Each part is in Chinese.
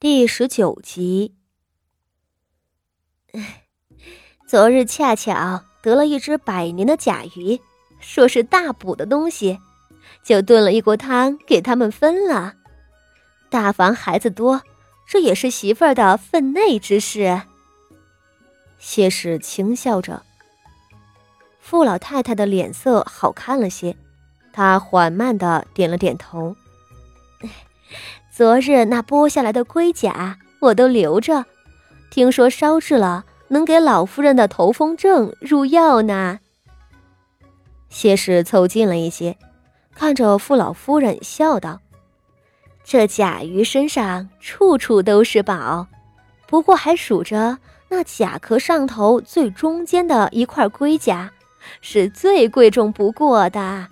第十九集。昨日恰巧得了一只百年的甲鱼，说是大补的东西，就炖了一锅汤给他们分了。大房孩子多，这也是媳妇儿的分内之事。谢氏轻笑着，傅老太太的脸色好看了些，她缓慢的点了点头。昨日那剥下来的龟甲，我都留着。听说烧制了，能给老夫人的头风症入药呢。谢氏凑近了一些，看着傅老夫人笑道：“这甲鱼身上处处都是宝，不过还数着那甲壳上头最中间的一块龟甲，是最贵重不过的。”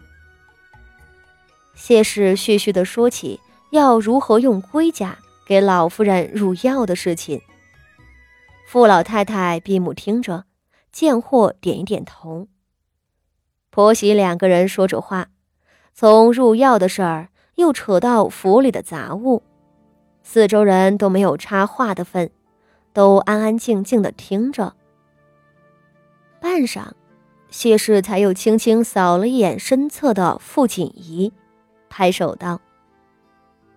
谢氏絮絮地说起。要如何用龟甲给老夫人入药的事情，傅老太太闭目听着，见货点一点头。婆媳两个人说着话，从入药的事儿又扯到府里的杂物，四周人都没有插话的份，都安安静静的听着。半晌，谢氏才又轻轻扫了一眼身侧的傅锦仪，拍手道。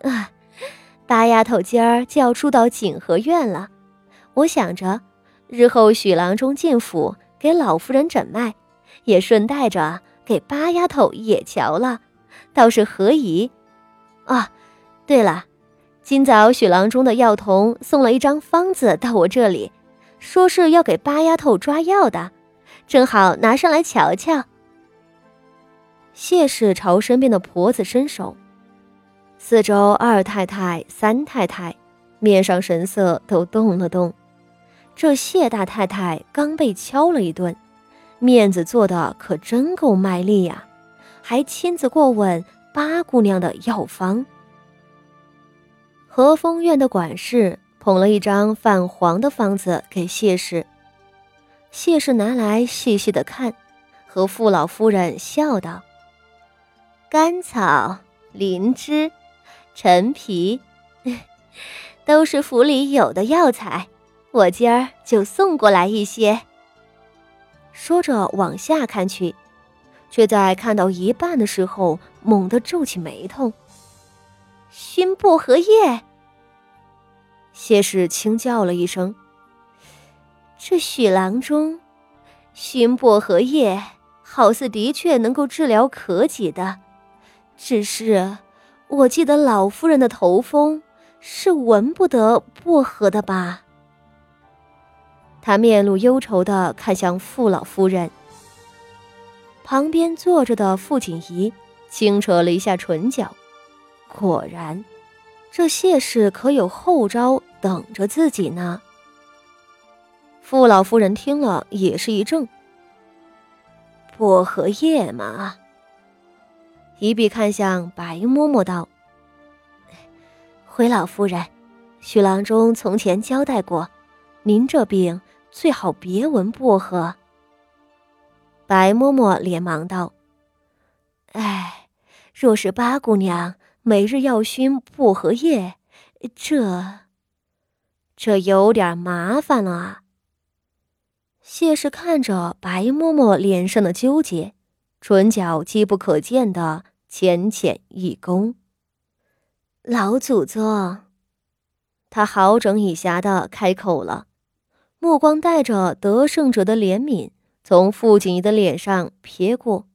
啊，八丫头今儿就要住到景和院了，我想着，日后许郎中进府给老夫人诊脉，也顺带着给八丫头也瞧了，倒是何宜。啊，对了，今早许郎中的药童送了一张方子到我这里，说是要给八丫头抓药的，正好拿上来瞧瞧。谢氏朝身边的婆子伸手。四周二太太、三太太面上神色都动了动。这谢大太太刚被敲了一顿，面子做的可真够卖力呀，还亲自过问八姑娘的药方。和风院的管事捧了一张泛黄的方子给谢氏，谢氏拿来细细的看，和傅老夫人笑道：“甘草、灵芝。”陈皮，都是府里有的药材，我今儿就送过来一些。说着往下看去，却在看到一半的时候，猛地皱起眉头。熏薄荷叶。谢氏轻叫了一声：“这许郎中，熏薄荷叶好似的确能够治疗咳疾的，只是……”我记得老夫人的头风是闻不得薄荷的吧？他面露忧愁的看向傅老夫人，旁边坐着的傅锦仪轻扯了一下唇角，果然，这谢氏可有后招等着自己呢。傅老夫人听了也是一怔，薄荷叶嘛。一臂看向白嬷嬷道：“回老夫人，许郎中从前交代过，您这病最好别闻薄荷。”白嬷嬷连忙道：“哎，若是八姑娘每日要熏薄荷叶，这……这有点麻烦了啊。”谢氏看着白嬷嬷脸上的纠结。唇角机不可见的浅浅一躬。老祖宗，他好整以暇的开口了，目光带着得胜者的怜悯，从傅锦仪的脸上瞥过。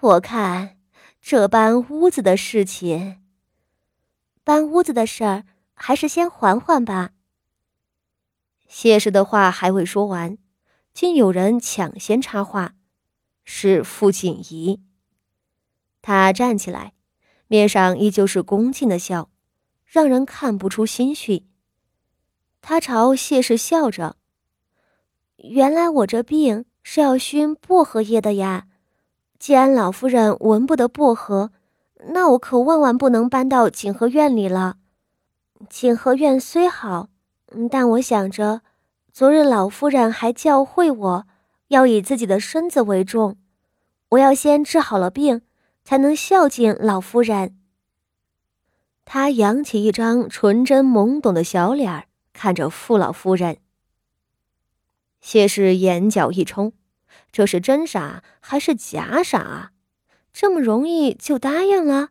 我看这搬屋子的事情，搬屋子的事儿，还是先缓缓吧。谢氏的话还未说完，竟有人抢先插话。是傅锦仪。他站起来，面上依旧是恭敬的笑，让人看不出心虚。他朝谢氏笑着：“原来我这病是要熏薄荷叶的呀！既然老夫人闻不得薄荷，那我可万万不能搬到景和院里了。景和院虽好，但我想着，昨日老夫人还教会我。”要以自己的身子为重，我要先治好了病，才能孝敬老夫人。他扬起一张纯真懵懂的小脸儿，看着傅老夫人。谢氏眼角一冲，这是真傻还是假傻啊？这么容易就答应了？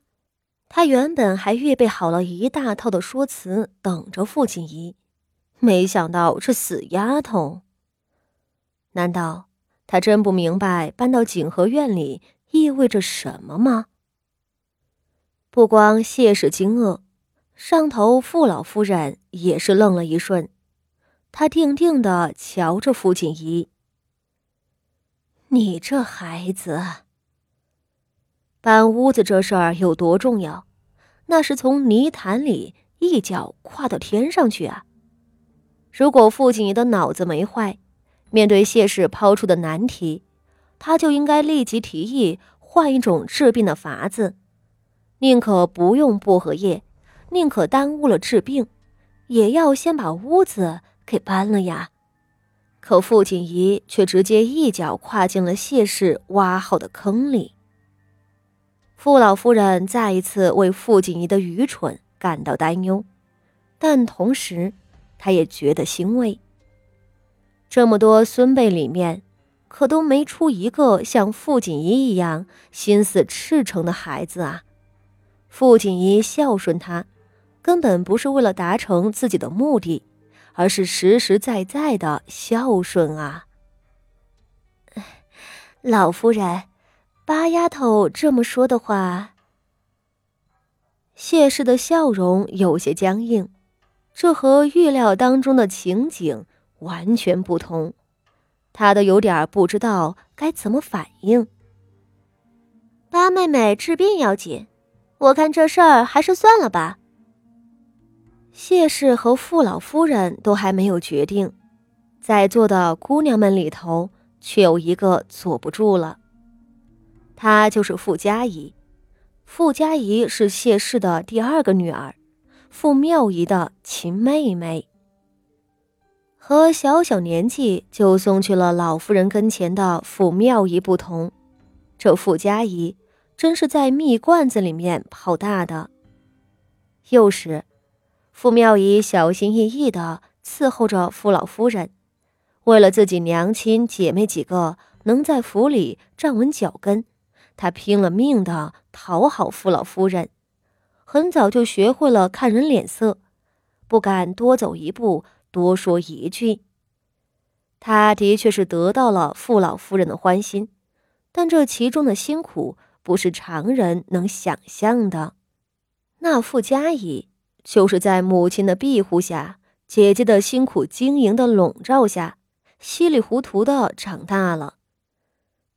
他原本还预备好了一大套的说辞，等着傅锦仪，没想到这死丫头。难道他真不明白搬到景和院里意味着什么吗？不光谢氏惊愕，上头傅老夫人也是愣了一瞬。他定定的瞧着傅锦仪：“你这孩子，搬屋子这事儿有多重要？那是从泥潭里一脚跨到天上去啊！如果傅锦仪的脑子没坏，面对谢氏抛出的难题，他就应该立即提议换一种治病的法子，宁可不用薄荷叶，宁可耽误了治病，也要先把屋子。”给搬了呀，可傅锦仪却直接一脚跨进了谢氏挖好的坑里。傅老夫人再一次为傅锦仪的愚蠢感到担忧，但同时，她也觉得欣慰。这么多孙辈里面，可都没出一个像傅锦仪一样心思赤诚的孩子啊！傅锦仪孝顺他，根本不是为了达成自己的目的。而是实实在在的孝顺啊，老夫人，八丫头这么说的话，谢氏的笑容有些僵硬，这和预料当中的情景完全不同，她都有点不知道该怎么反应。八妹妹治病要紧，我看这事儿还是算了吧。谢氏和傅老夫人都还没有决定，在座的姑娘们里头，却有一个坐不住了。她就是傅佳怡。傅佳怡是谢氏的第二个女儿，傅妙仪的亲妹妹。和小小年纪就送去了老夫人跟前的傅妙仪不同，这傅家仪真是在蜜罐子里面泡大的。幼时。傅妙仪小心翼翼地伺候着傅老夫人，为了自己娘亲姐妹几个能在府里站稳脚跟，她拼了命地讨好傅老夫人。很早就学会了看人脸色，不敢多走一步，多说一句。他的确是得到了傅老夫人的欢心，但这其中的辛苦不是常人能想象的。那傅家仪。就是在母亲的庇护下，姐姐的辛苦经营的笼罩下，稀里糊涂的长大了。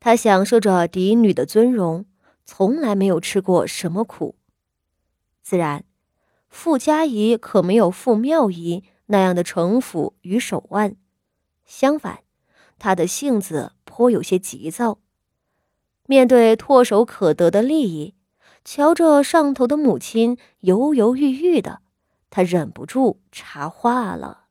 他享受着嫡女的尊荣，从来没有吃过什么苦。自然，傅家仪可没有傅妙仪那样的城府与手腕。相反，他的性子颇有些急躁。面对唾手可得的利益。瞧着上头的母亲犹犹豫豫的，他忍不住插话了。